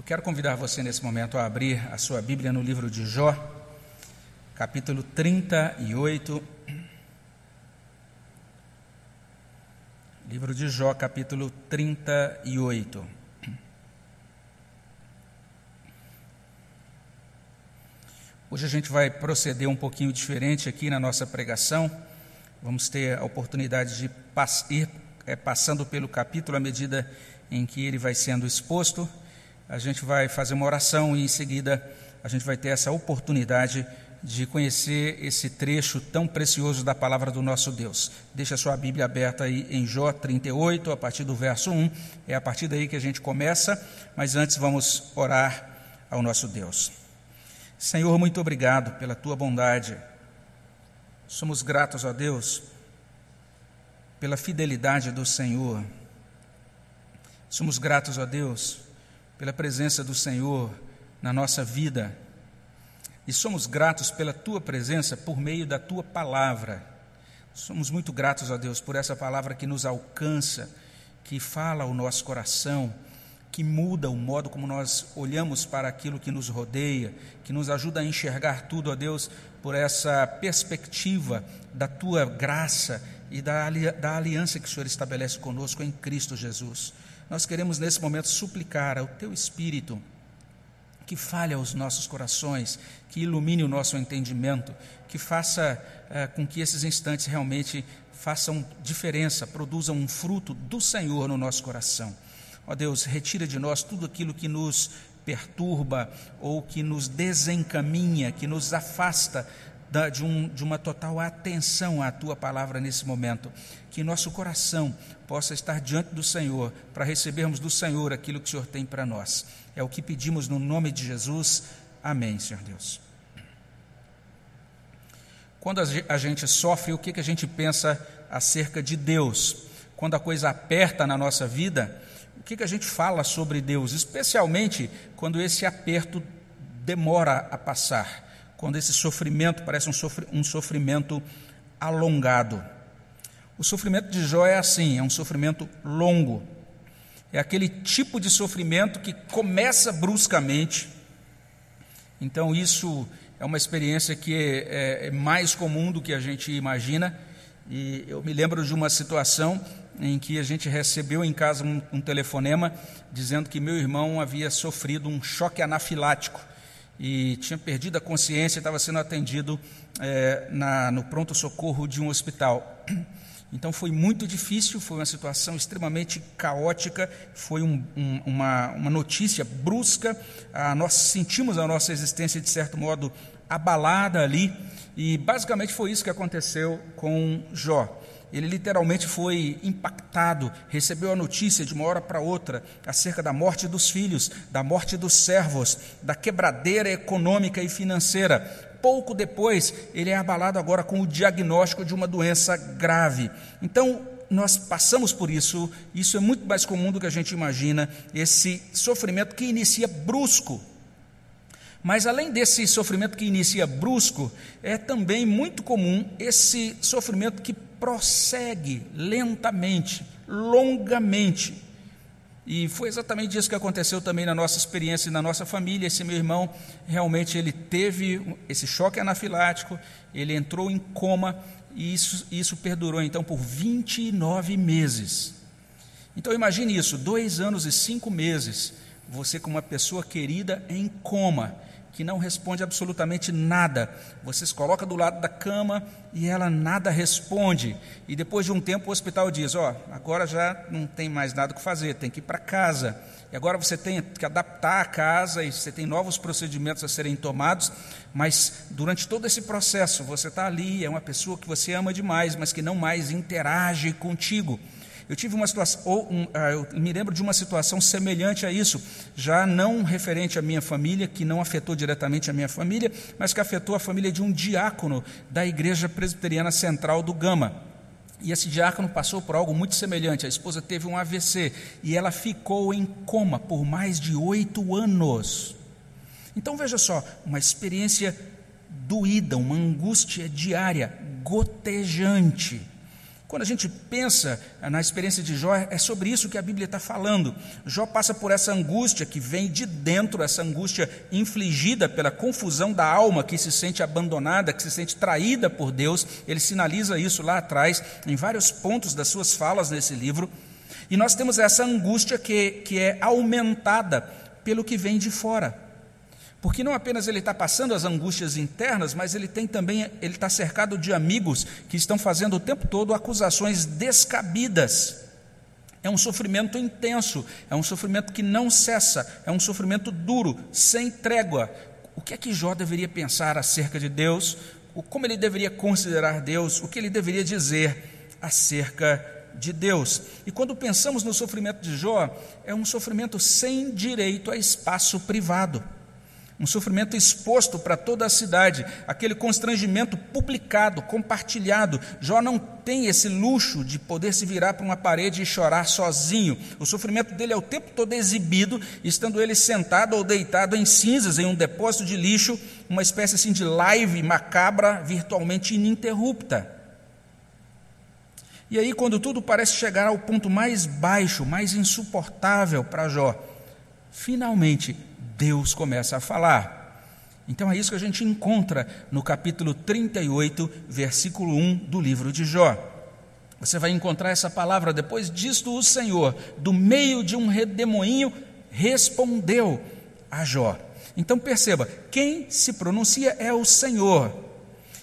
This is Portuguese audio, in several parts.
Eu quero convidar você nesse momento a abrir a sua Bíblia no livro de Jó, capítulo 38. Livro de Jó, capítulo 38. Hoje a gente vai proceder um pouquinho diferente aqui na nossa pregação. Vamos ter a oportunidade de ir é, passando pelo capítulo à medida em que ele vai sendo exposto. A gente vai fazer uma oração e em seguida a gente vai ter essa oportunidade de conhecer esse trecho tão precioso da palavra do nosso Deus. Deixa a sua Bíblia aberta aí em Jó 38, a partir do verso 1. É a partir daí que a gente começa, mas antes vamos orar ao nosso Deus. Senhor, muito obrigado pela tua bondade. Somos gratos a Deus pela fidelidade do Senhor. Somos gratos a Deus pela presença do Senhor na nossa vida. E somos gratos pela tua presença por meio da tua palavra. Somos muito gratos a Deus por essa palavra que nos alcança, que fala ao nosso coração que muda o modo como nós olhamos para aquilo que nos rodeia, que nos ajuda a enxergar tudo, ó Deus, por essa perspectiva da tua graça e da, da aliança que o Senhor estabelece conosco em Cristo Jesus. Nós queremos nesse momento suplicar ao teu Espírito que fale aos nossos corações, que ilumine o nosso entendimento, que faça eh, com que esses instantes realmente façam diferença, produzam um fruto do Senhor no nosso coração. Ó Deus, retira de nós tudo aquilo que nos perturba ou que nos desencaminha, que nos afasta de, um, de, uma total atenção à tua palavra nesse momento. Que nosso coração possa estar diante do Senhor para recebermos do Senhor aquilo que o Senhor tem para nós. É o que pedimos no nome de Jesus. Amém, Senhor Deus. Quando a gente sofre, o que a gente pensa acerca de Deus? Quando a coisa aperta na nossa vida, o que, que a gente fala sobre Deus, especialmente quando esse aperto demora a passar, quando esse sofrimento parece um, sofri sofrimento alongado. O sofrimento de Jó é assim, é um sofrimento longo. É aquele tipo de sofrimento que começa bruscamente. Então, isso é uma experiência que é, é, é mais comum do que a gente imagina. E eu me lembro de uma situação em que a gente recebeu em casa um, um telefonema dizendo que meu irmão havia sofrido um choque anafilático e tinha perdido a consciência e estava sendo atendido é, na, no pronto-socorro de um hospital. Então foi muito difícil, foi uma situação extremamente caótica, foi um, um, uma, uma notícia brusca, a nós sentimos a nossa existência, de certo modo, abalada ali, e basicamente foi isso que aconteceu com Jó. Ele literalmente foi impactado, recebeu a notícia de uma hora para outra acerca da morte dos filhos, da morte dos servos, da quebradeira econômica e financeira. Pouco depois, ele é abalado agora com o diagnóstico de uma doença grave. Então, nós passamos por isso, isso é muito mais comum do que a gente imagina, esse sofrimento que inicia brusco. Mas além desse sofrimento que inicia brusco, é também muito comum esse sofrimento que prossegue lentamente, longamente. E foi exatamente isso que aconteceu também na nossa experiência e na nossa família. Esse meu irmão realmente ele teve esse choque anafilático, ele entrou em coma e isso, isso perdurou então por 29 meses. Então imagine isso, dois anos e cinco meses, você com uma pessoa querida em coma que não responde absolutamente nada. Você se coloca do lado da cama e ela nada responde. E depois de um tempo o hospital diz: Ó, oh, agora já não tem mais nada que fazer, tem que ir para casa. E agora você tem que adaptar a casa e você tem novos procedimentos a serem tomados, mas durante todo esse processo você está ali, é uma pessoa que você ama demais, mas que não mais interage contigo. Eu tive uma situação, ou um, ah, eu me lembro de uma situação semelhante a isso, já não referente à minha família, que não afetou diretamente a minha família, mas que afetou a família de um diácono da Igreja Presbiteriana Central do Gama. E esse diácono passou por algo muito semelhante. A esposa teve um AVC e ela ficou em coma por mais de oito anos. Então veja só, uma experiência doída, uma angústia diária, gotejante. Quando a gente pensa na experiência de Jó, é sobre isso que a Bíblia está falando. Jó passa por essa angústia que vem de dentro, essa angústia infligida pela confusão da alma que se sente abandonada, que se sente traída por Deus. Ele sinaliza isso lá atrás, em vários pontos das suas falas nesse livro. E nós temos essa angústia que, que é aumentada pelo que vem de fora. Porque não apenas ele está passando as angústias internas, mas ele tem também, ele está cercado de amigos que estão fazendo o tempo todo acusações descabidas. É um sofrimento intenso, é um sofrimento que não cessa, é um sofrimento duro, sem trégua. O que é que Jó deveria pensar acerca de Deus? Como ele deveria considerar Deus? O que ele deveria dizer acerca de Deus? E quando pensamos no sofrimento de Jó, é um sofrimento sem direito a espaço privado um sofrimento exposto para toda a cidade, aquele constrangimento publicado, compartilhado. Jó não tem esse luxo de poder se virar para uma parede e chorar sozinho. O sofrimento dele é o tempo todo exibido, estando ele sentado ou deitado em cinzas em um depósito de lixo, uma espécie assim de live macabra virtualmente ininterrupta. E aí, quando tudo parece chegar ao ponto mais baixo, mais insuportável para Jó, finalmente Deus começa a falar. Então é isso que a gente encontra no capítulo 38, versículo 1 do livro de Jó. Você vai encontrar essa palavra, depois disto o Senhor, do meio de um redemoinho, respondeu a Jó. Então perceba, quem se pronuncia é o Senhor.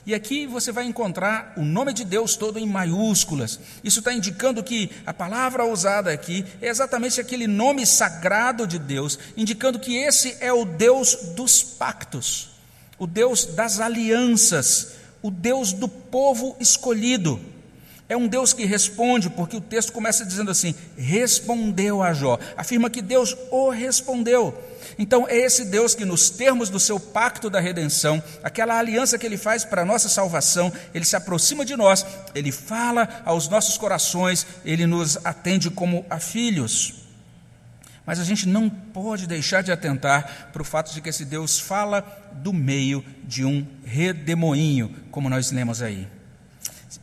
E aqui você vai encontrar o nome de Deus todo em maiúsculas. Isso está indicando que a palavra usada aqui é exatamente aquele nome sagrado de Deus, indicando que esse é o Deus dos pactos, o Deus das alianças, o Deus do povo escolhido. É um Deus que responde, porque o texto começa dizendo assim: respondeu a Jó. Afirma que Deus o respondeu. Então, é esse Deus que, nos termos do seu pacto da redenção, aquela aliança que ele faz para a nossa salvação, ele se aproxima de nós, ele fala aos nossos corações, ele nos atende como a filhos. Mas a gente não pode deixar de atentar para o fato de que esse Deus fala do meio de um redemoinho, como nós lemos aí.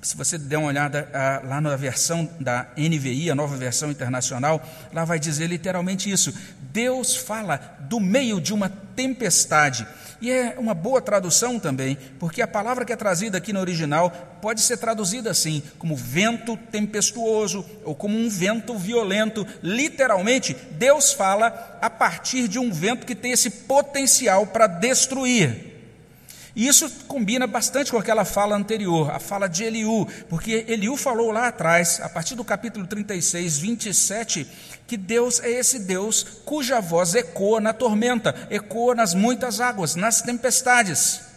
Se você der uma olhada ah, lá na versão da NVI, a nova versão internacional, lá vai dizer literalmente isso: Deus fala do meio de uma tempestade. E é uma boa tradução também, porque a palavra que é trazida aqui no original pode ser traduzida assim, como vento tempestuoso ou como um vento violento. Literalmente, Deus fala a partir de um vento que tem esse potencial para destruir. E isso combina bastante com aquela fala anterior, a fala de Eliú, porque Eliú falou lá atrás, a partir do capítulo 36, 27, que Deus é esse Deus cuja voz ecoa na tormenta, ecoa nas muitas águas, nas tempestades.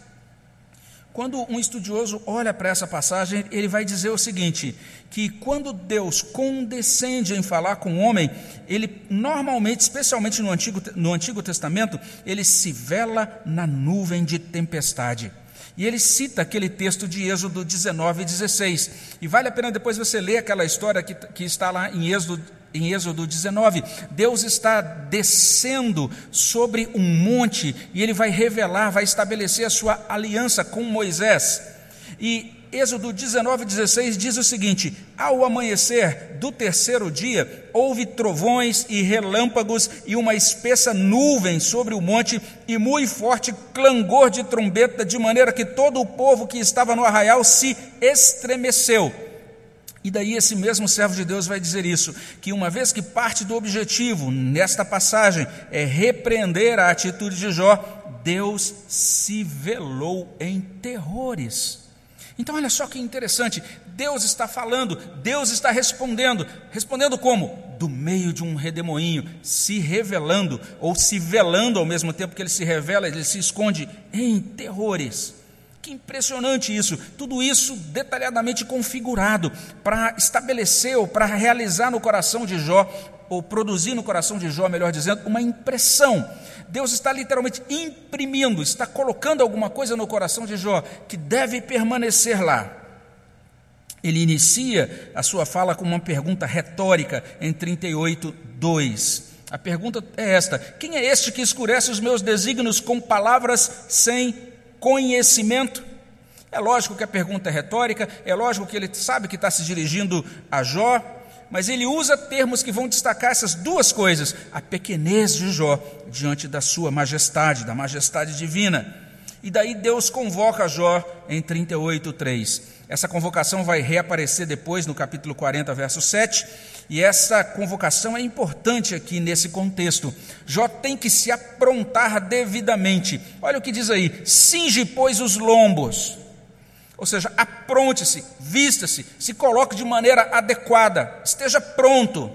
Quando um estudioso olha para essa passagem, ele vai dizer o seguinte: que quando Deus condescende em falar com o homem, ele normalmente, especialmente no Antigo, no Antigo Testamento, ele se vela na nuvem de tempestade. E ele cita aquele texto de Êxodo 19 e 16. E vale a pena depois você ler aquela história que, que está lá em Êxodo em Êxodo 19, Deus está descendo sobre um monte e ele vai revelar, vai estabelecer a sua aliança com Moisés. E Êxodo 19, 16 diz o seguinte: Ao amanhecer do terceiro dia, houve trovões e relâmpagos e uma espessa nuvem sobre o monte e muito forte clangor de trombeta, de maneira que todo o povo que estava no arraial se estremeceu. E daí esse mesmo servo de Deus vai dizer isso, que uma vez que parte do objetivo nesta passagem é repreender a atitude de Jó, Deus se velou em terrores. Então olha só que interessante, Deus está falando, Deus está respondendo, respondendo como? Do meio de um redemoinho, se revelando ou se velando ao mesmo tempo que ele se revela, ele se esconde em terrores. Que impressionante isso, tudo isso detalhadamente configurado para estabelecer ou para realizar no coração de Jó, ou produzir no coração de Jó, melhor dizendo, uma impressão. Deus está literalmente imprimindo, está colocando alguma coisa no coração de Jó que deve permanecer lá. Ele inicia a sua fala com uma pergunta retórica em 38, 2. A pergunta é esta: Quem é este que escurece os meus desígnios com palavras sem conhecimento. É lógico que a pergunta é retórica, é lógico que ele sabe que está se dirigindo a Jó, mas ele usa termos que vão destacar essas duas coisas: a pequenez de Jó diante da sua majestade, da majestade divina. E daí Deus convoca Jó em 38, 3. Essa convocação vai reaparecer depois no capítulo 40, verso 7, e essa convocação é importante aqui nesse contexto. Jó tem que se aprontar devidamente. Olha o que diz aí: cinge, pois, os lombos. Ou seja, apronte-se, vista-se, se coloque de maneira adequada, esteja pronto.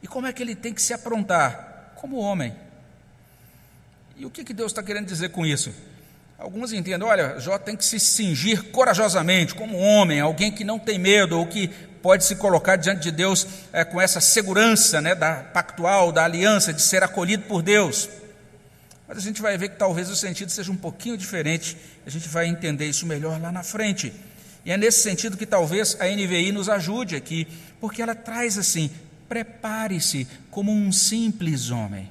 E como é que ele tem que se aprontar? Como homem. E o que, que Deus está querendo dizer com isso? Alguns entendem, olha, Jó tem que se cingir corajosamente, como homem, alguém que não tem medo, ou que pode se colocar diante de Deus é, com essa segurança né, da pactual, da aliança, de ser acolhido por Deus. Mas a gente vai ver que talvez o sentido seja um pouquinho diferente, a gente vai entender isso melhor lá na frente. E é nesse sentido que talvez a NVI nos ajude aqui, porque ela traz assim: prepare-se como um simples homem.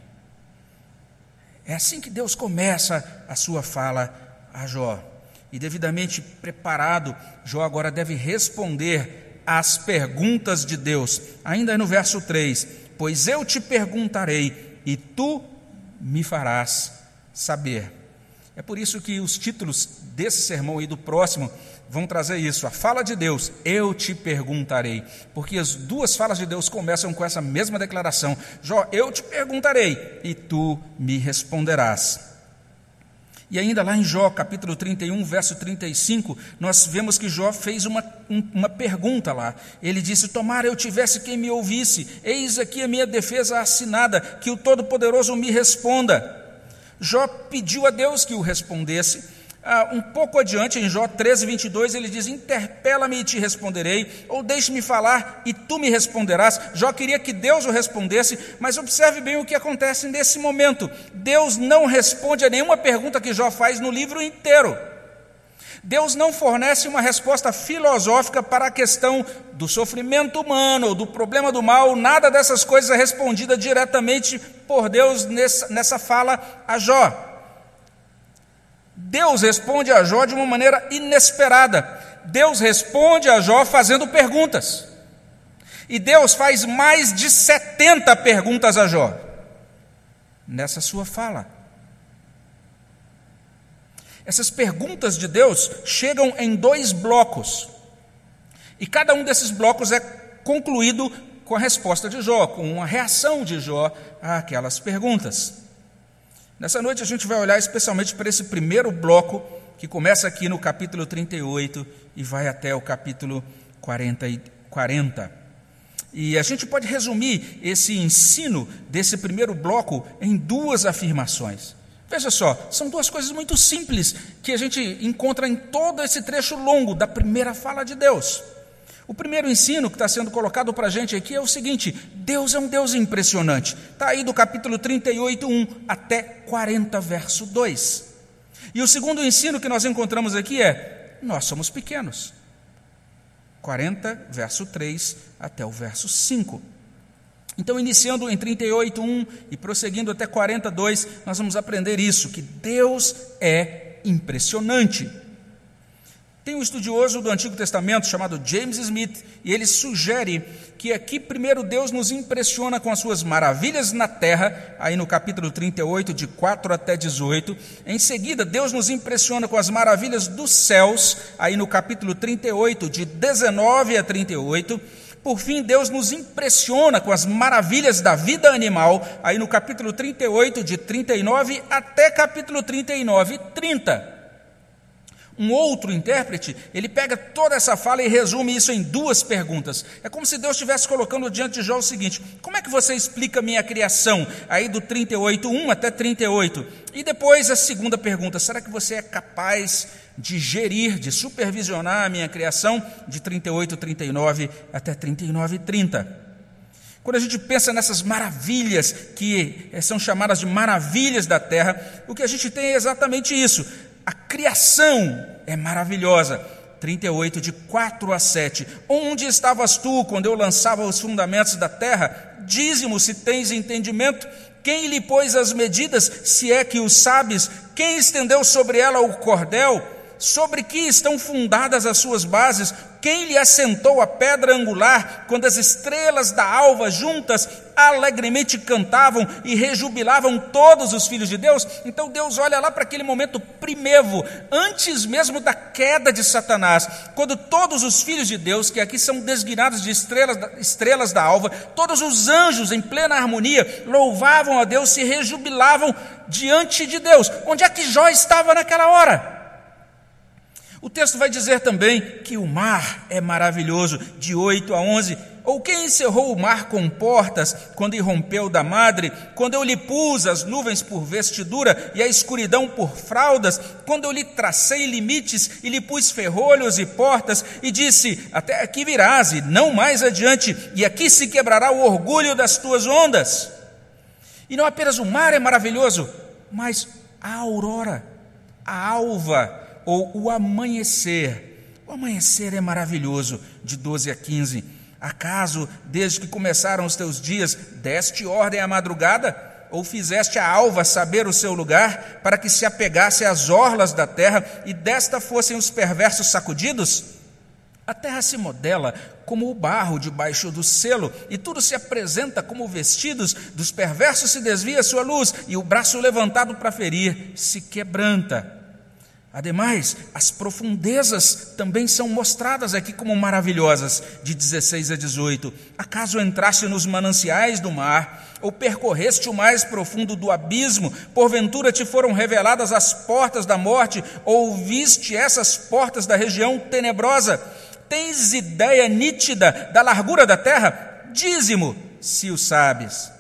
É assim que Deus começa a sua fala a Jó. E devidamente preparado, Jó agora deve responder às perguntas de Deus. Ainda no verso 3: Pois eu te perguntarei, e tu me farás saber. É por isso que os títulos desse sermão e do próximo vão trazer isso. A fala de Deus, eu te perguntarei. Porque as duas falas de Deus começam com essa mesma declaração: Jó, eu te perguntarei e tu me responderás. E ainda lá em Jó, capítulo 31, verso 35, nós vemos que Jó fez uma, uma pergunta lá. Ele disse: Tomara eu tivesse quem me ouvisse, eis aqui a minha defesa assinada, que o Todo-Poderoso me responda. Jó pediu a Deus que o respondesse, ah, um pouco adiante, em Jó 13, 22, ele diz: Interpela-me e te responderei, ou deixe-me falar e tu me responderás. Jó queria que Deus o respondesse, mas observe bem o que acontece nesse momento. Deus não responde a nenhuma pergunta que Jó faz no livro inteiro. Deus não fornece uma resposta filosófica para a questão do sofrimento humano, do problema do mal, nada dessas coisas é respondida diretamente por Deus nessa, nessa fala a Jó. Deus responde a Jó de uma maneira inesperada. Deus responde a Jó fazendo perguntas. E Deus faz mais de 70 perguntas a Jó nessa sua fala. Essas perguntas de Deus chegam em dois blocos. E cada um desses blocos é concluído com a resposta de Jó, com uma reação de Jó àquelas perguntas. Nessa noite a gente vai olhar especialmente para esse primeiro bloco, que começa aqui no capítulo 38 e vai até o capítulo 40. E, 40. e a gente pode resumir esse ensino desse primeiro bloco em duas afirmações. Veja só, são duas coisas muito simples que a gente encontra em todo esse trecho longo da primeira fala de Deus. O primeiro ensino que está sendo colocado para a gente aqui é o seguinte: Deus é um Deus impressionante. Está aí do capítulo 38, 1 até 40, verso 2. E o segundo ensino que nós encontramos aqui é: nós somos pequenos. 40, verso 3 até o verso 5. Então, iniciando em 38, 1 e prosseguindo até 42, nós vamos aprender isso: que Deus é impressionante. Tem um estudioso do Antigo Testamento chamado James Smith, e ele sugere que aqui primeiro Deus nos impressiona com as suas maravilhas na terra, aí no capítulo 38, de 4 até 18. Em seguida, Deus nos impressiona com as maravilhas dos céus, aí no capítulo 38, de 19 a 38. Por fim, Deus nos impressiona com as maravilhas da vida animal, aí no capítulo 38, de 39 até capítulo 39, 30. Um outro intérprete, ele pega toda essa fala e resume isso em duas perguntas. É como se Deus estivesse colocando diante de Jó o seguinte: como é que você explica a minha criação? Aí do 38, 1 até 38. E depois a segunda pergunta: será que você é capaz de gerir, de supervisionar a minha criação? De 38, 39 até 39, 30. Quando a gente pensa nessas maravilhas que eh, são chamadas de maravilhas da terra, o que a gente tem é exatamente isso a criação é maravilhosa. 38, de 4 a 7. Onde estavas tu quando eu lançava os fundamentos da terra? Dízimo, se tens entendimento. Quem lhe pôs as medidas, se é que o sabes? Quem estendeu sobre ela o cordel? Sobre que estão fundadas as suas bases? Quem lhe assentou a pedra angular, quando as estrelas da alva juntas alegremente cantavam e rejubilavam todos os filhos de Deus? Então Deus olha lá para aquele momento primevo, antes mesmo da queda de Satanás, quando todos os filhos de Deus, que aqui são desguinados de estrelas, estrelas da alva, todos os anjos em plena harmonia, louvavam a Deus, se rejubilavam diante de Deus. Onde é que Jó estava naquela hora? O texto vai dizer também que o mar é maravilhoso, de 8 a 11. Ou quem encerrou o mar com portas, quando irrompeu da madre, quando eu lhe pus as nuvens por vestidura e a escuridão por fraldas, quando eu lhe tracei limites e lhe pus ferrolhos e portas, e disse: Até aqui virás, e não mais adiante, e aqui se quebrará o orgulho das tuas ondas. E não apenas o mar é maravilhoso, mas a aurora, a alva, ou o amanhecer. O amanhecer é maravilhoso, de 12 a 15. Acaso, desde que começaram os teus dias, deste ordem à madrugada? Ou fizeste a alva saber o seu lugar, para que se apegasse às orlas da terra e desta fossem os perversos sacudidos? A terra se modela como o barro debaixo do selo, e tudo se apresenta como vestidos, dos perversos se desvia sua luz, e o braço levantado para ferir se quebranta. Ademais, as profundezas também são mostradas aqui como maravilhosas, de 16 a 18. Acaso entraste nos mananciais do mar, ou percorreste o mais profundo do abismo, porventura te foram reveladas as portas da morte, ou viste essas portas da região tenebrosa? Tens ideia nítida da largura da terra? Dízimo, se o sabes.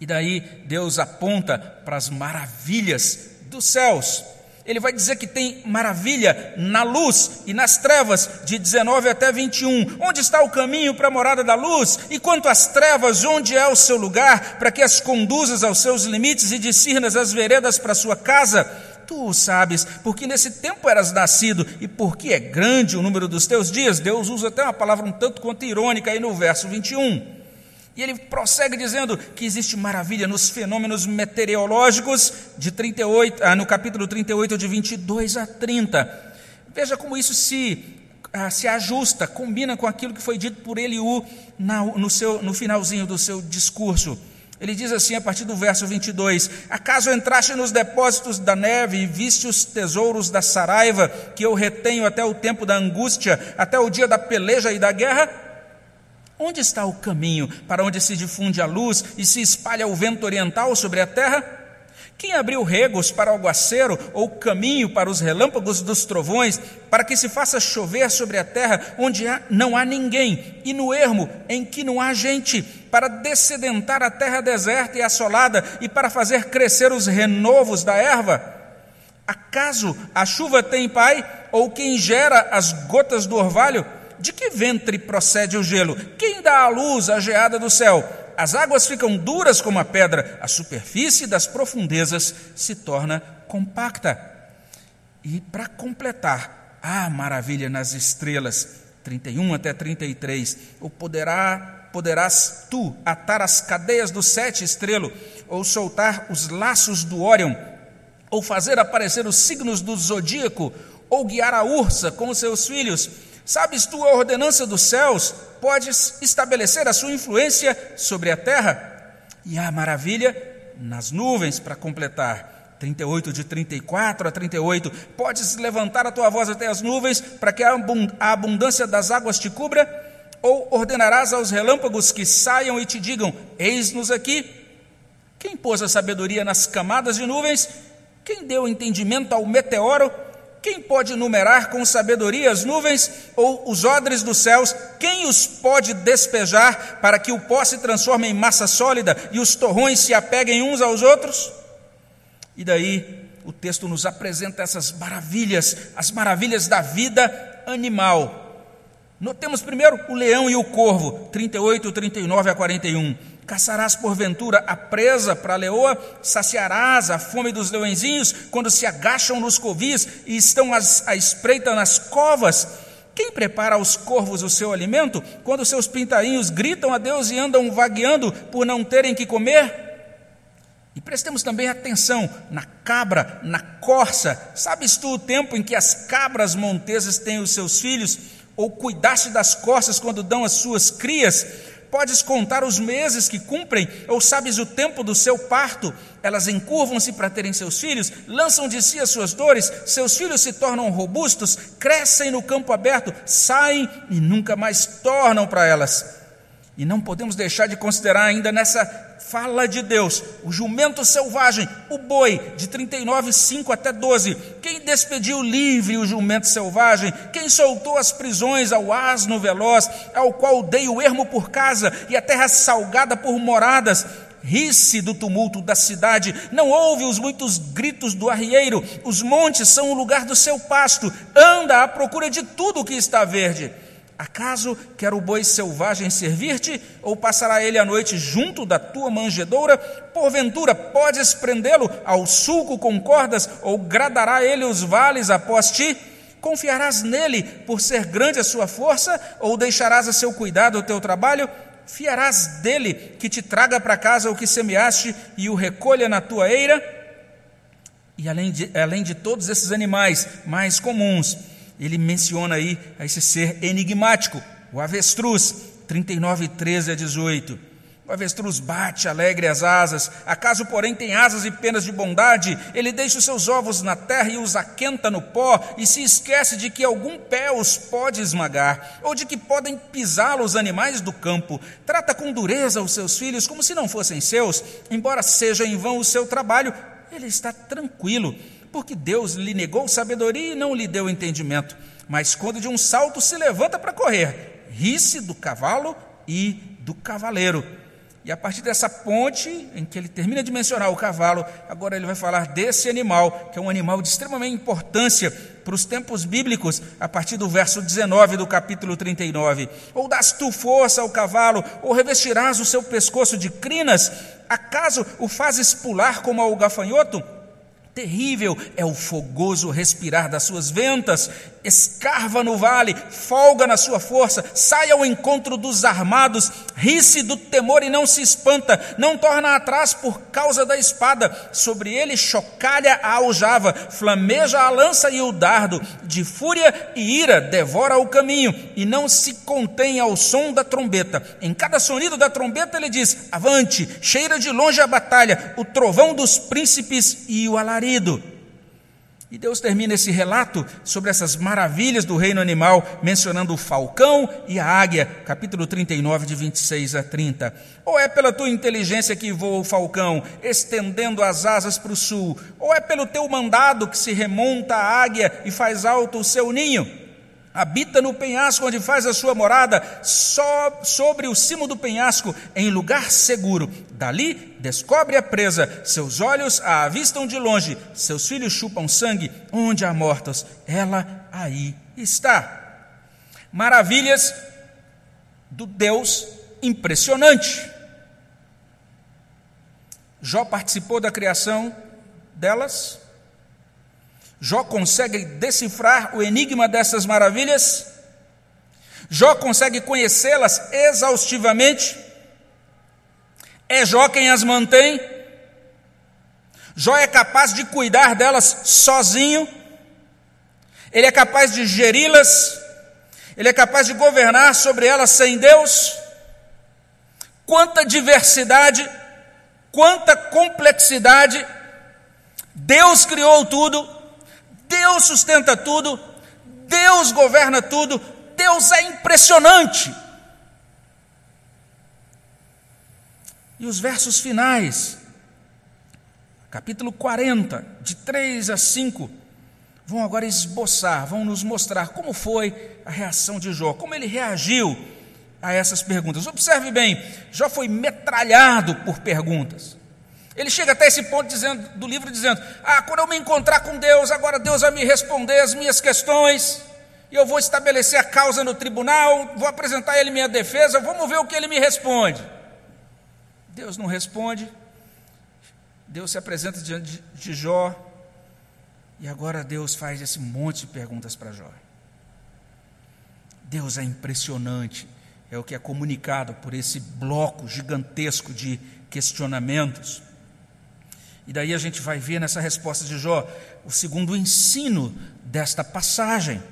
E daí Deus aponta para as maravilhas dos céus ele vai dizer que tem maravilha na luz e nas trevas, de 19 até 21. Onde está o caminho para a morada da luz? E quanto às trevas, onde é o seu lugar, para que as conduzas aos seus limites e discernas as veredas para a sua casa? Tu o sabes, porque nesse tempo eras nascido, e porque é grande o número dos teus dias. Deus usa até uma palavra um tanto quanto irônica aí no verso 21. E ele prossegue dizendo que existe maravilha nos fenômenos meteorológicos de 38, ah, no capítulo 38, de 22 a 30. Veja como isso se, ah, se ajusta, combina com aquilo que foi dito por Eliú no, seu, no finalzinho do seu discurso. Ele diz assim a partir do verso 22: Acaso entraste nos depósitos da neve e viste os tesouros da saraiva que eu retenho até o tempo da angústia, até o dia da peleja e da guerra? Onde está o caminho para onde se difunde a luz e se espalha o vento oriental sobre a terra? Quem abriu regos para o aguaceiro ou caminho para os relâmpagos dos trovões, para que se faça chover sobre a terra onde não há ninguém, e no ermo em que não há gente, para descedentar a terra deserta e assolada, e para fazer crescer os renovos da erva? Acaso a chuva tem pai, ou quem gera as gotas do orvalho? De que ventre procede o gelo? Quem dá a luz à geada do céu? As águas ficam duras como a pedra, a superfície das profundezas se torna compacta. E para completar, há maravilha nas estrelas, 31 até 33, ou poderá, poderás tu atar as cadeias do sete estrelo, ou soltar os laços do Órion, ou fazer aparecer os signos do zodíaco, ou guiar a ursa com os seus filhos, Sabes tu a ordenança dos céus? Podes estabelecer a sua influência sobre a terra? E há maravilha nas nuvens para completar. 38 de 34 a 38. Podes levantar a tua voz até as nuvens para que a abundância das águas te cubra? Ou ordenarás aos relâmpagos que saiam e te digam: Eis-nos aqui? Quem pôs a sabedoria nas camadas de nuvens? Quem deu entendimento ao meteoro? Quem pode numerar com sabedoria as nuvens ou os odres dos céus? Quem os pode despejar para que o pó se transforme em massa sólida e os torrões se apeguem uns aos outros? E daí o texto nos apresenta essas maravilhas, as maravilhas da vida animal. Notemos primeiro o leão e o corvo, 38, 39 a 41. Caçarás porventura a presa para a leoa, saciarás a fome dos leõezinhos quando se agacham nos covis e estão à espreita nas covas. Quem prepara aos corvos o seu alimento quando seus pintainhos gritam a Deus e andam vagueando por não terem que comer? E prestemos também atenção na cabra, na corça. Sabes tu o tempo em que as cabras montesas têm os seus filhos? Ou cuidaste das corças quando dão as suas crias? Podes contar os meses que cumprem, ou sabes o tempo do seu parto? Elas encurvam-se para terem seus filhos, lançam de si as suas dores, seus filhos se tornam robustos, crescem no campo aberto, saem e nunca mais tornam para elas. E não podemos deixar de considerar ainda nessa fala de Deus, o jumento selvagem, o boi, de 39, 5 até 12. Quem despediu livre o jumento selvagem? Quem soltou as prisões ao asno veloz, ao qual dei o ermo por casa e a terra salgada por moradas? Ri-se do tumulto da cidade, não ouve os muitos gritos do arrieiro, os montes são o lugar do seu pasto, anda à procura de tudo que está verde. Acaso quer o boi selvagem servir-te, ou passará ele a noite junto da tua manjedoura? Porventura podes prendê-lo ao sulco com cordas, ou gradará ele os vales após ti? Confiarás nele por ser grande a sua força, ou deixarás a seu cuidado o teu trabalho? Fiarás dele que te traga para casa o que semeaste e o recolha na tua eira? E além de, além de todos esses animais mais comuns, ele menciona aí esse ser enigmático, o avestruz, 39, 13 a 18. O avestruz bate alegre as asas, acaso, porém, tem asas e penas de bondade, ele deixa os seus ovos na terra e os aquenta no pó, e se esquece de que algum pé os pode esmagar, ou de que podem pisá-lo os animais do campo. Trata com dureza os seus filhos como se não fossem seus, embora seja em vão o seu trabalho, ele está tranquilo porque Deus lhe negou sabedoria e não lhe deu entendimento. Mas quando de um salto se levanta para correr, ri-se do cavalo e do cavaleiro. E a partir dessa ponte, em que ele termina de mencionar o cavalo, agora ele vai falar desse animal, que é um animal de extremamente importância para os tempos bíblicos, a partir do verso 19 do capítulo 39. Ou das tu força ao cavalo, ou revestirás o seu pescoço de crinas, acaso o fazes pular como ao gafanhoto? Terrível é o fogoso respirar das suas ventas, escarva no vale, folga na sua força, sai ao encontro dos armados, ri-se do temor e não se espanta, não torna atrás por causa da espada, sobre ele chocalha a aljava, flameja a lança e o dardo, de fúria e ira devora o caminho, e não se contém ao som da trombeta. Em cada sonido da trombeta ele diz: Avante, cheira de longe a batalha, o trovão dos príncipes e o alarido. E Deus termina esse relato sobre essas maravilhas do reino animal, mencionando o falcão e a águia, capítulo 39, de 26 a 30. Ou é pela tua inteligência que voa o falcão, estendendo as asas para o sul, ou é pelo teu mandado que se remonta a águia e faz alto o seu ninho? Habita no penhasco onde faz a sua morada, só sobre o cimo do penhasco, em lugar seguro. Dali descobre a presa, seus olhos a avistam de longe, seus filhos chupam sangue, onde há mortos, ela aí está. Maravilhas do Deus impressionante. Jó participou da criação delas, Jó consegue decifrar o enigma dessas maravilhas? Jó consegue conhecê-las exaustivamente? É Jó quem as mantém? Jó é capaz de cuidar delas sozinho? Ele é capaz de geri-las? Ele é capaz de governar sobre elas sem Deus? Quanta diversidade, quanta complexidade. Deus criou tudo, Deus sustenta tudo, Deus governa tudo, Deus é impressionante. E os versos finais, capítulo 40, de 3 a 5, vão agora esboçar, vão nos mostrar como foi a reação de Jó, como ele reagiu a essas perguntas. Observe bem, Jó foi metralhado por perguntas. Ele chega até esse ponto dizendo, do livro dizendo: Ah, quando eu me encontrar com Deus, agora Deus vai me responder as minhas questões, e eu vou estabelecer a causa no tribunal, vou apresentar a ele minha defesa, vamos ver o que ele me responde. Deus não responde, Deus se apresenta diante de Jó, e agora Deus faz esse monte de perguntas para Jó. Deus é impressionante, é o que é comunicado por esse bloco gigantesco de questionamentos. E daí a gente vai ver nessa resposta de Jó o segundo ensino desta passagem.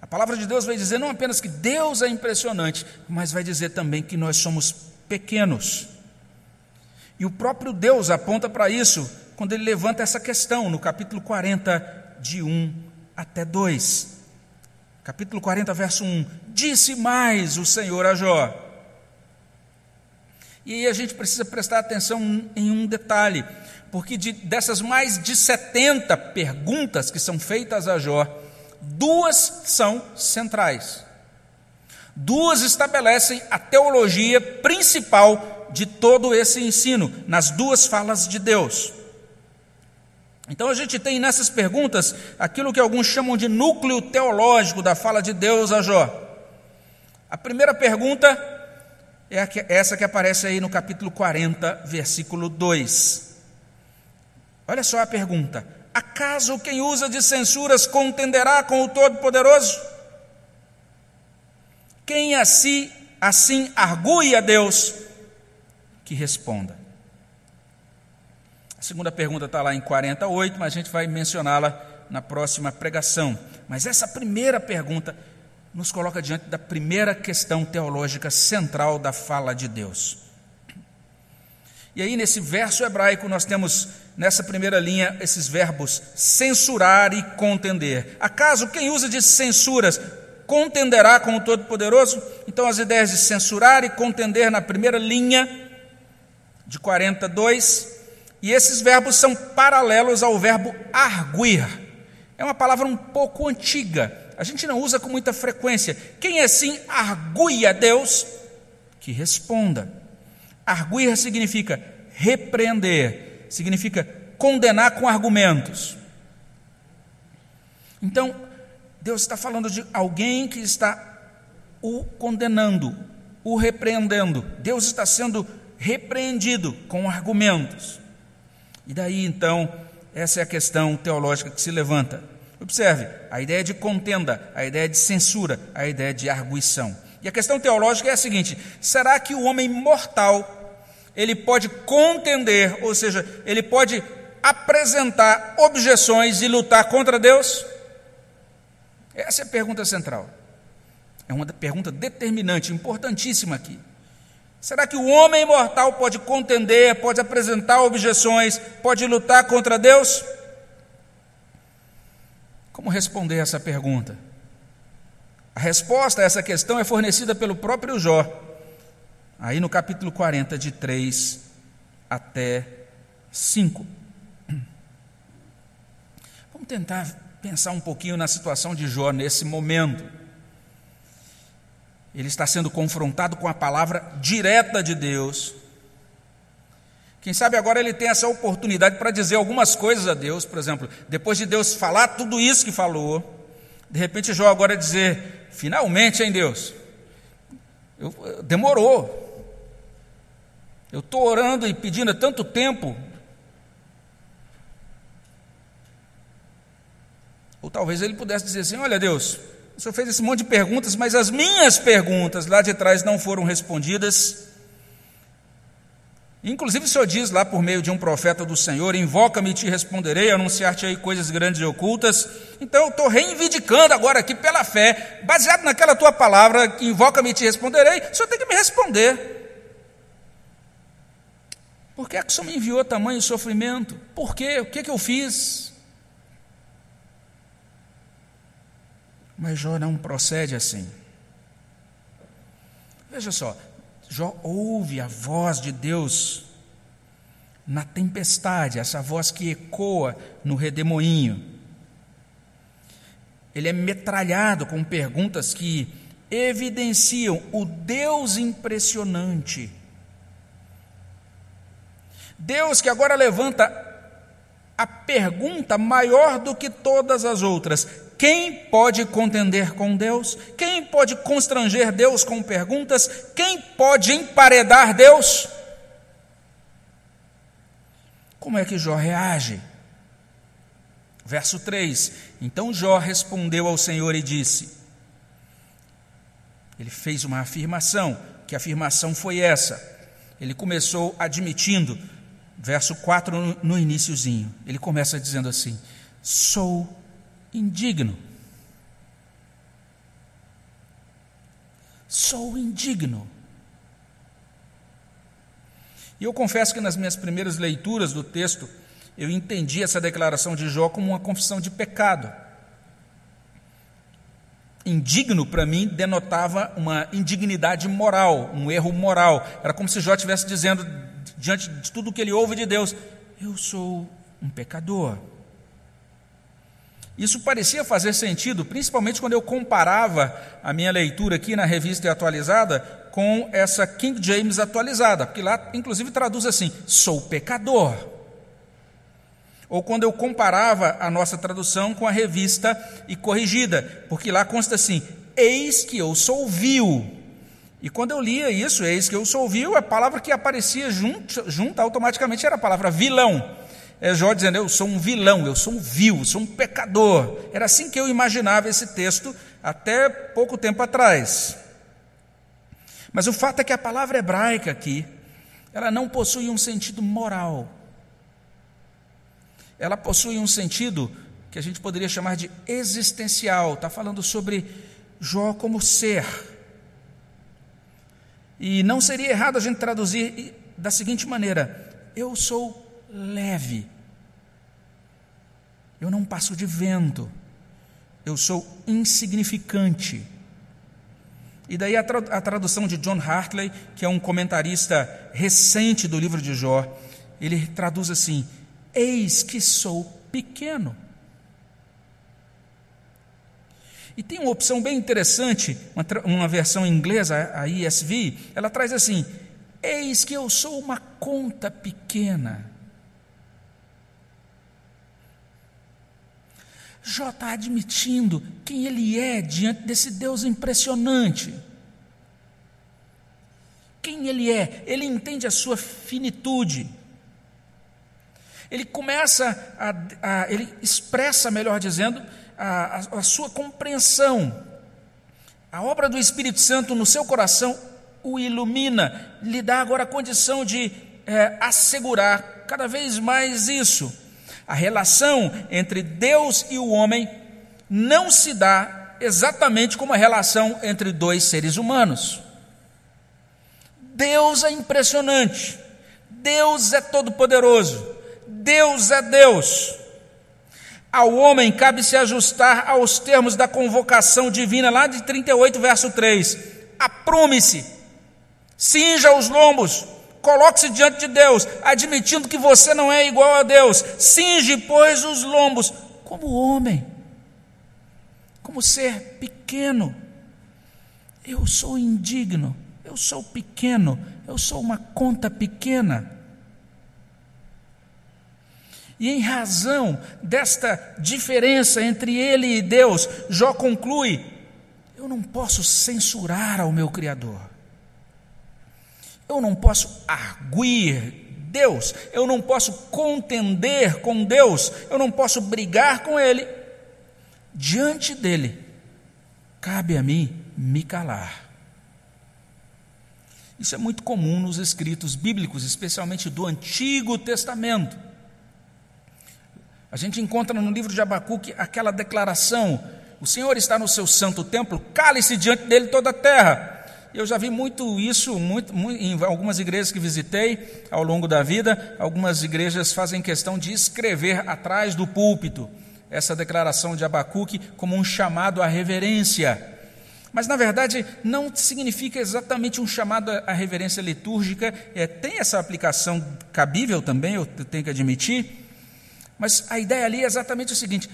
A palavra de Deus vai dizer não apenas que Deus é impressionante, mas vai dizer também que nós somos pequenos. E o próprio Deus aponta para isso quando ele levanta essa questão no capítulo 40, de 1 até 2. Capítulo 40, verso 1: Disse mais o Senhor a Jó. E a gente precisa prestar atenção em um detalhe, porque de, dessas mais de 70 perguntas que são feitas a Jó, duas são centrais. Duas estabelecem a teologia principal de todo esse ensino, nas duas falas de Deus. Então a gente tem nessas perguntas aquilo que alguns chamam de núcleo teológico da fala de Deus a Jó. A primeira pergunta é essa que aparece aí no capítulo 40, versículo 2. Olha só a pergunta: Acaso quem usa de censuras contenderá com o Todo-Poderoso? Quem assim, assim argui a Deus, que responda. A segunda pergunta está lá em 48, mas a gente vai mencioná-la na próxima pregação. Mas essa primeira pergunta nos coloca diante da primeira questão teológica central da fala de Deus. E aí, nesse verso hebraico, nós temos nessa primeira linha esses verbos censurar e contender. Acaso quem usa de censuras contenderá com o Todo-Poderoso? Então, as ideias de censurar e contender na primeira linha de 42, e esses verbos são paralelos ao verbo arguir. É uma palavra um pouco antiga, a gente não usa com muita frequência. Quem assim arguia a Deus, que responda. Arguir significa repreender, significa condenar com argumentos. Então, Deus está falando de alguém que está o condenando, o repreendendo. Deus está sendo repreendido com argumentos. E daí então, essa é a questão teológica que se levanta. Observe, a ideia de contenda, a ideia de censura, a ideia de arguição. E a questão teológica é a seguinte: será que o homem mortal ele pode contender, ou seja, ele pode apresentar objeções e lutar contra Deus? Essa é a pergunta central. É uma pergunta determinante, importantíssima aqui. Será que o homem mortal pode contender, pode apresentar objeções, pode lutar contra Deus? Como responder essa pergunta? A resposta a essa questão é fornecida pelo próprio Jó, aí no capítulo 40, de 3 até 5. Vamos tentar pensar um pouquinho na situação de Jó nesse momento. Ele está sendo confrontado com a palavra direta de Deus, quem sabe agora ele tem essa oportunidade para dizer algumas coisas a Deus, por exemplo, depois de Deus falar tudo isso que falou, de repente Jó agora dizer: finalmente, hein, Deus, eu, demorou, eu estou orando e pedindo há tanto tempo. Ou talvez ele pudesse dizer assim: Olha, Deus, o senhor fez esse monte de perguntas, mas as minhas perguntas lá de trás não foram respondidas. Inclusive o Senhor diz lá por meio de um profeta do Senhor: Invoca-me e te responderei, anunciar-te aí coisas grandes e ocultas. Então eu estou reivindicando agora aqui pela fé, baseado naquela tua palavra, invoca-me e te responderei. O Senhor tem que me responder. Por que, é que o Senhor me enviou tamanho sofrimento? Por quê? O que, é que eu fiz? Mas Jó não procede assim. Veja só, Jó ouve a voz de Deus na tempestade, essa voz que ecoa no redemoinho. Ele é metralhado com perguntas que evidenciam o Deus impressionante. Deus que agora levanta a pergunta maior do que todas as outras: quem pode contender com Deus? Quem pode constranger Deus com perguntas? Quem pode emparedar Deus? Como é que Jó reage? Verso 3: Então Jó respondeu ao Senhor e disse: Ele fez uma afirmação, que afirmação foi essa? Ele começou admitindo: verso 4 no iníciozinho. Ele começa dizendo assim: Sou indigno. Sou indigno. E eu confesso que nas minhas primeiras leituras do texto, eu entendi essa declaração de Jó como uma confissão de pecado. Indigno, para mim, denotava uma indignidade moral, um erro moral. Era como se Jó estivesse dizendo, diante de tudo que ele ouve de Deus: Eu sou um pecador. Isso parecia fazer sentido, principalmente quando eu comparava a minha leitura aqui na revista atualizada com essa King James atualizada, porque lá, inclusive, traduz assim: sou pecador. Ou quando eu comparava a nossa tradução com a revista e corrigida, porque lá consta assim: eis que eu sou vil. E quando eu lia isso, eis que eu sou vil, a palavra que aparecia junto, junto automaticamente era a palavra vilão. É Jó dizendo: Eu sou um vilão, eu sou um vil, sou um pecador. Era assim que eu imaginava esse texto até pouco tempo atrás. Mas o fato é que a palavra hebraica aqui, ela não possui um sentido moral. Ela possui um sentido que a gente poderia chamar de existencial. Está falando sobre Jó como ser. E não seria errado a gente traduzir da seguinte maneira: Eu sou leve. Eu não passo de vento. Eu sou insignificante. E daí a, tradução de John Hartley, que é um comentarista recente do livro de Jó, ele traduz assim: Eis que sou pequeno. E tem uma opção bem interessante, uma, uma versão inglesa, a ESV, ela traz assim: Eis que eu sou uma conta pequena. Jó está admitindo quem ele é diante desse Deus impressionante. Quem ele é? Ele entende a sua finitude. Ele começa a, a ele expressa, melhor dizendo, a, a, a sua compreensão. A obra do Espírito Santo no seu coração o ilumina, lhe dá agora a condição de é, assegurar cada vez mais isso a relação entre Deus e o homem não se dá exatamente como a relação entre dois seres humanos. Deus é impressionante, Deus é todo-poderoso, Deus é Deus. Ao homem cabe se ajustar aos termos da convocação divina, lá de 38, verso 3. Aprume-se, cinja os lombos, Coloque-se diante de Deus, admitindo que você não é igual a Deus. Cinge, pois, os lombos, como homem, como ser pequeno. Eu sou indigno, eu sou pequeno, eu sou uma conta pequena. E em razão desta diferença entre ele e Deus, Jó conclui: eu não posso censurar ao meu Criador. Eu não posso arguir Deus, eu não posso contender com Deus, eu não posso brigar com Ele. Diante dele, cabe a mim me calar. Isso é muito comum nos escritos bíblicos, especialmente do Antigo Testamento. A gente encontra no livro de Abacuque aquela declaração: O Senhor está no seu santo templo, cale-se diante dele toda a terra. Eu já vi muito isso muito, muito, em algumas igrejas que visitei ao longo da vida. Algumas igrejas fazem questão de escrever atrás do púlpito essa declaração de Abacuque como um chamado à reverência. Mas, na verdade, não significa exatamente um chamado à reverência litúrgica, é, tem essa aplicação cabível também, eu tenho que admitir, mas a ideia ali é exatamente o seguinte: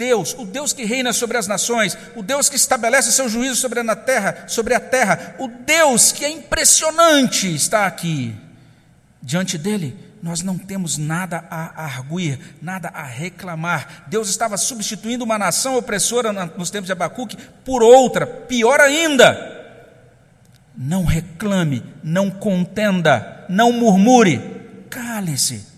Deus, o Deus que reina sobre as nações, o Deus que estabelece seu juízo sobre a terra, sobre a terra, o Deus que é impressionante está aqui. Diante dele, nós não temos nada a arguir, nada a reclamar. Deus estava substituindo uma nação opressora nos tempos de Abacuque por outra, pior ainda. Não reclame, não contenda, não murmure, cale-se.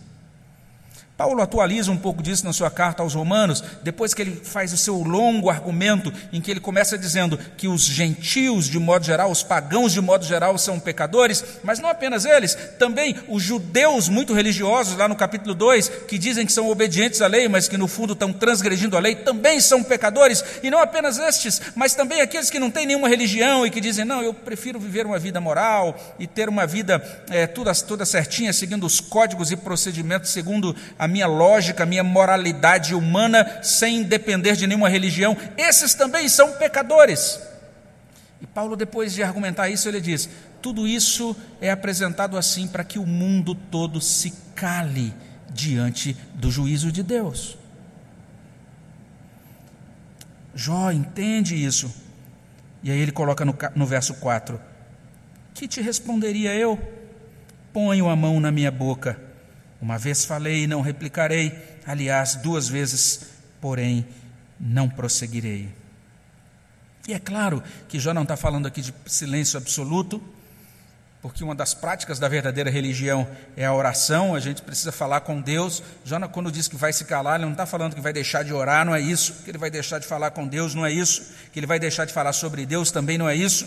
Paulo atualiza um pouco disso na sua carta aos Romanos, depois que ele faz o seu longo argumento, em que ele começa dizendo que os gentios, de modo geral, os pagãos, de modo geral, são pecadores, mas não apenas eles, também os judeus muito religiosos, lá no capítulo 2, que dizem que são obedientes à lei, mas que no fundo estão transgredindo a lei, também são pecadores, e não apenas estes, mas também aqueles que não têm nenhuma religião e que dizem, não, eu prefiro viver uma vida moral e ter uma vida é, toda, toda certinha, seguindo os códigos e procedimentos, segundo a minha lógica, a minha moralidade humana, sem depender de nenhuma religião, esses também são pecadores. E Paulo, depois de argumentar isso, ele diz: tudo isso é apresentado assim para que o mundo todo se cale diante do juízo de Deus. Jó entende isso. E aí ele coloca no, no verso 4: Que te responderia eu? Ponho a mão na minha boca. Uma vez falei e não replicarei, aliás, duas vezes, porém, não prosseguirei. E é claro que Jó não está falando aqui de silêncio absoluto, porque uma das práticas da verdadeira religião é a oração, a gente precisa falar com Deus. Jona, quando diz que vai se calar, ele não está falando que vai deixar de orar, não é isso, que ele vai deixar de falar com Deus, não é isso, que ele vai deixar de falar sobre Deus, também não é isso.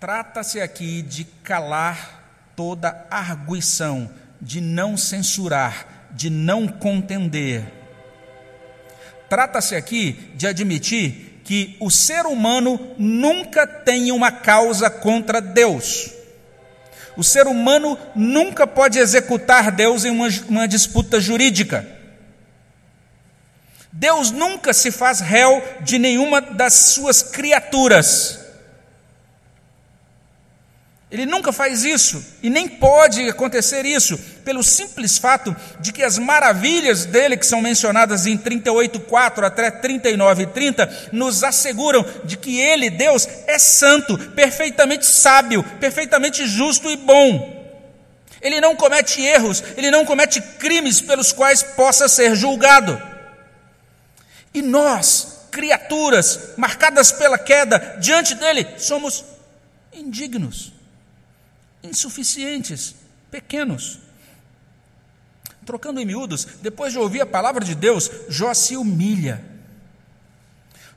Trata-se aqui de calar toda arguição, de não censurar, de não contender. Trata-se aqui de admitir que o ser humano nunca tem uma causa contra Deus. O ser humano nunca pode executar Deus em uma, uma disputa jurídica. Deus nunca se faz réu de nenhuma das suas criaturas. Ele nunca faz isso e nem pode acontecer isso, pelo simples fato de que as maravilhas dele, que são mencionadas em 38:4 até 39:30, nos asseguram de que ele, Deus, é santo, perfeitamente sábio, perfeitamente justo e bom. Ele não comete erros, ele não comete crimes pelos quais possa ser julgado. E nós, criaturas marcadas pela queda, diante dele, somos indignos insuficientes, pequenos. Trocando em miúdos, depois de ouvir a palavra de Deus, Jó se humilha.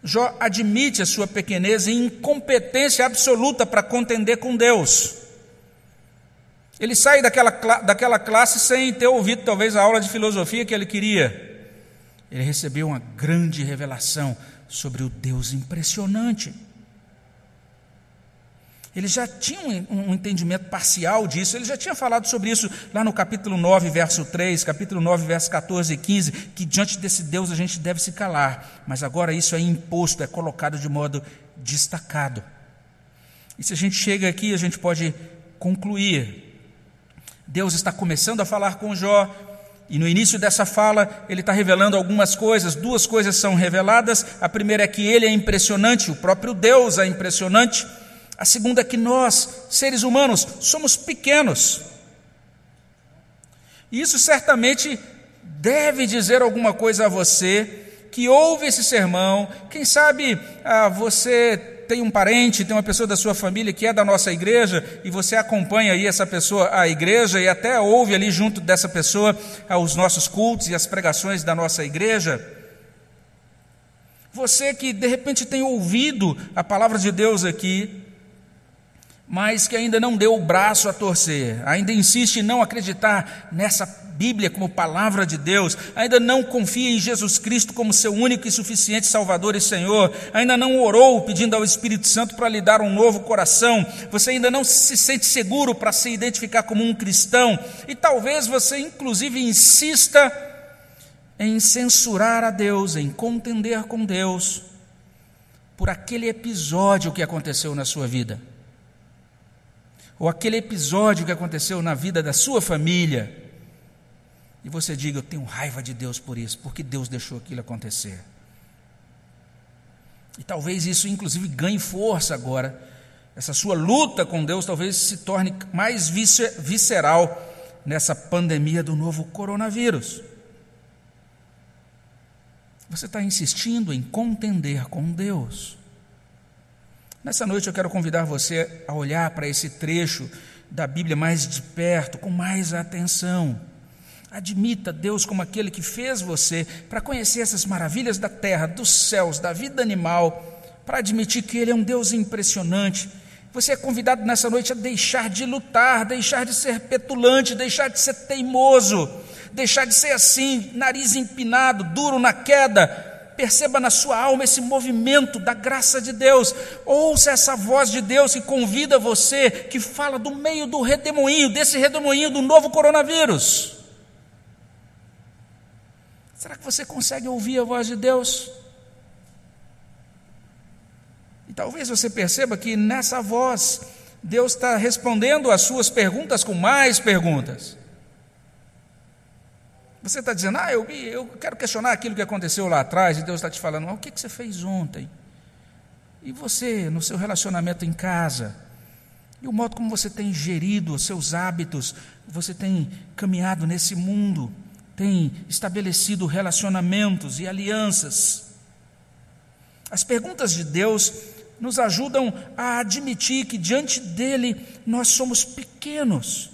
Jó admite a sua pequenez e incompetência absoluta para contender com Deus. Ele sai daquela, daquela classe sem ter ouvido talvez a aula de filosofia que ele queria. Ele recebeu uma grande revelação sobre o Deus impressionante. Ele já tinha um entendimento parcial disso, ele já tinha falado sobre isso lá no capítulo 9, verso 3, capítulo 9, verso 14 e 15, que diante desse Deus a gente deve se calar, mas agora isso é imposto, é colocado de modo destacado. E se a gente chega aqui, a gente pode concluir. Deus está começando a falar com Jó, e no início dessa fala, ele está revelando algumas coisas, duas coisas são reveladas. A primeira é que ele é impressionante, o próprio Deus é impressionante. A segunda é que nós, seres humanos, somos pequenos. Isso certamente deve dizer alguma coisa a você que ouve esse sermão. Quem sabe ah, você tem um parente, tem uma pessoa da sua família que é da nossa igreja e você acompanha aí essa pessoa à igreja e até ouve ali junto dessa pessoa ah, os nossos cultos e as pregações da nossa igreja. Você que de repente tem ouvido a palavra de Deus aqui, mas que ainda não deu o braço a torcer, ainda insiste em não acreditar nessa Bíblia como palavra de Deus, ainda não confia em Jesus Cristo como seu único e suficiente Salvador e Senhor, ainda não orou pedindo ao Espírito Santo para lhe dar um novo coração, você ainda não se sente seguro para se identificar como um cristão, e talvez você inclusive insista em censurar a Deus, em contender com Deus, por aquele episódio que aconteceu na sua vida ou aquele episódio que aconteceu na vida da sua família, e você diga: Eu tenho raiva de Deus por isso, porque Deus deixou aquilo acontecer. E talvez isso, inclusive, ganhe força agora. Essa sua luta com Deus talvez se torne mais visceral nessa pandemia do novo coronavírus. Você está insistindo em contender com Deus. Nessa noite eu quero convidar você a olhar para esse trecho da Bíblia mais de perto, com mais atenção, Admita Deus como aquele que fez você para conhecer essas maravilhas da terra, dos céus, da vida animal, para admitir que Ele é um Deus impressionante. Você é convidado nessa noite a deixar de lutar, deixar de ser petulante, deixar de ser teimoso, deixar de ser assim, nariz empinado, duro na queda. Perceba na sua alma esse movimento da graça de Deus. Ouça essa voz de Deus que convida você, que fala do meio do redemoinho, desse redemoinho do novo coronavírus. Será que você consegue ouvir a voz de Deus? E talvez você perceba que nessa voz, Deus está respondendo às suas perguntas com mais perguntas. Você está dizendo, ah, eu, eu quero questionar aquilo que aconteceu lá atrás, e Deus está te falando, ah, o que, que você fez ontem? E você, no seu relacionamento em casa, e o modo como você tem gerido os seus hábitos, você tem caminhado nesse mundo, tem estabelecido relacionamentos e alianças. As perguntas de Deus nos ajudam a admitir que diante dele nós somos pequenos.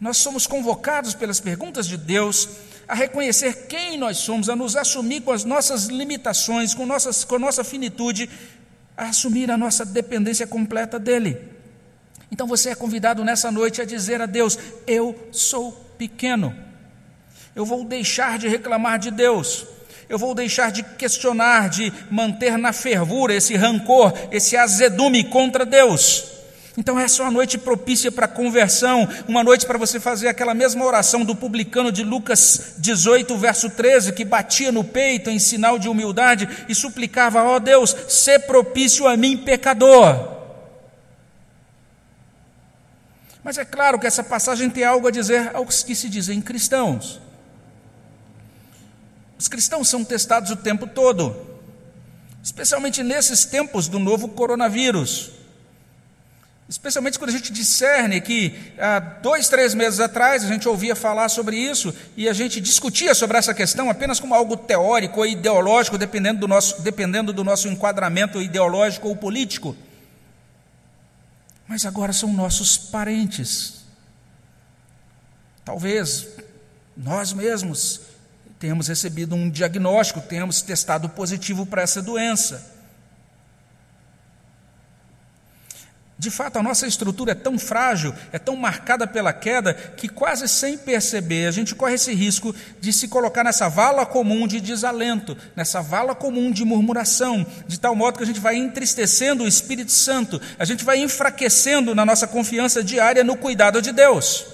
Nós somos convocados pelas perguntas de Deus a reconhecer quem nós somos, a nos assumir com as nossas limitações, com, nossas, com a nossa finitude, a assumir a nossa dependência completa dele. Então você é convidado nessa noite a dizer a Deus: Eu sou pequeno. Eu vou deixar de reclamar de Deus. Eu vou deixar de questionar, de manter na fervura esse rancor, esse azedume contra Deus. Então, essa é uma noite propícia para conversão, uma noite para você fazer aquela mesma oração do publicano de Lucas 18, verso 13, que batia no peito em sinal de humildade e suplicava: Ó oh Deus, sê propício a mim, pecador. Mas é claro que essa passagem tem algo a dizer aos que se dizem cristãos. Os cristãos são testados o tempo todo, especialmente nesses tempos do novo coronavírus. Especialmente quando a gente discerne que há dois, três meses atrás a gente ouvia falar sobre isso e a gente discutia sobre essa questão apenas como algo teórico ou ideológico, dependendo do nosso, dependendo do nosso enquadramento ideológico ou político. Mas agora são nossos parentes. Talvez nós mesmos tenhamos recebido um diagnóstico, tenhamos testado positivo para essa doença. De fato, a nossa estrutura é tão frágil, é tão marcada pela queda, que quase sem perceber a gente corre esse risco de se colocar nessa vala comum de desalento, nessa vala comum de murmuração, de tal modo que a gente vai entristecendo o Espírito Santo, a gente vai enfraquecendo na nossa confiança diária no cuidado de Deus.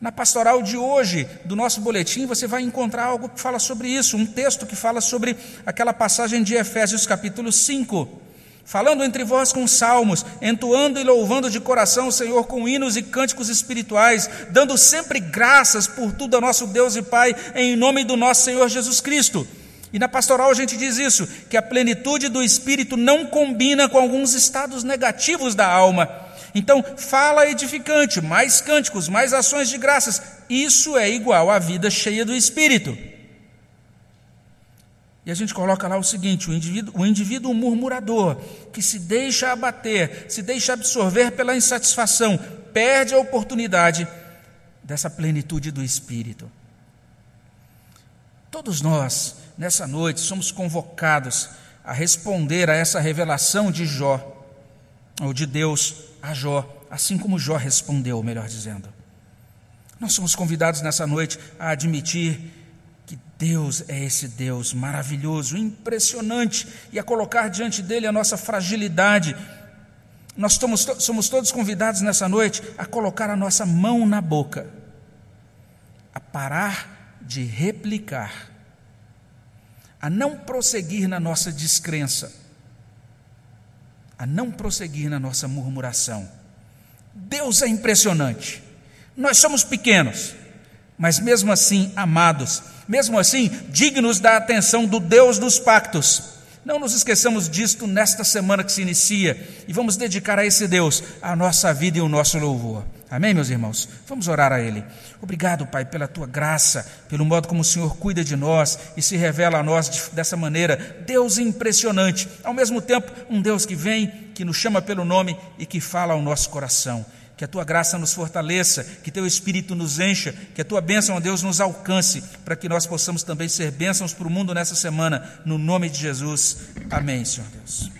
Na pastoral de hoje, do nosso boletim, você vai encontrar algo que fala sobre isso, um texto que fala sobre aquela passagem de Efésios capítulo 5. Falando entre vós com salmos, entoando e louvando de coração o Senhor com hinos e cânticos espirituais, dando sempre graças por tudo a nosso Deus e Pai, em nome do nosso Senhor Jesus Cristo. E na pastoral a gente diz isso, que a plenitude do Espírito não combina com alguns estados negativos da alma então, fala edificante, mais cânticos, mais ações de graças. Isso é igual à vida cheia do Espírito. E a gente coloca lá o seguinte: o indivíduo, o indivíduo murmurador, que se deixa abater, se deixa absorver pela insatisfação, perde a oportunidade dessa plenitude do Espírito. Todos nós, nessa noite, somos convocados a responder a essa revelação de Jó, ou de Deus a Jó, assim como Jó respondeu, melhor dizendo. Nós somos convidados nessa noite a admitir Deus é esse Deus maravilhoso, impressionante, e a colocar diante dele a nossa fragilidade. Nós somos, somos todos convidados nessa noite a colocar a nossa mão na boca, a parar de replicar, a não prosseguir na nossa descrença a não prosseguir na nossa murmuração. Deus é impressionante. Nós somos pequenos, mas mesmo assim amados, mesmo assim dignos da atenção do Deus dos pactos. Não nos esqueçamos disto nesta semana que se inicia e vamos dedicar a esse Deus a nossa vida e o nosso louvor. Amém, meus irmãos? Vamos orar a Ele. Obrigado, Pai, pela tua graça, pelo modo como o Senhor cuida de nós e se revela a nós dessa maneira. Deus impressionante, ao mesmo tempo, um Deus que vem, que nos chama pelo nome e que fala ao nosso coração. Que a tua graça nos fortaleça, que teu espírito nos encha, que a tua bênção, ó Deus, nos alcance, para que nós possamos também ser bênçãos para o mundo nessa semana, no nome de Jesus. Amém, Senhor Deus.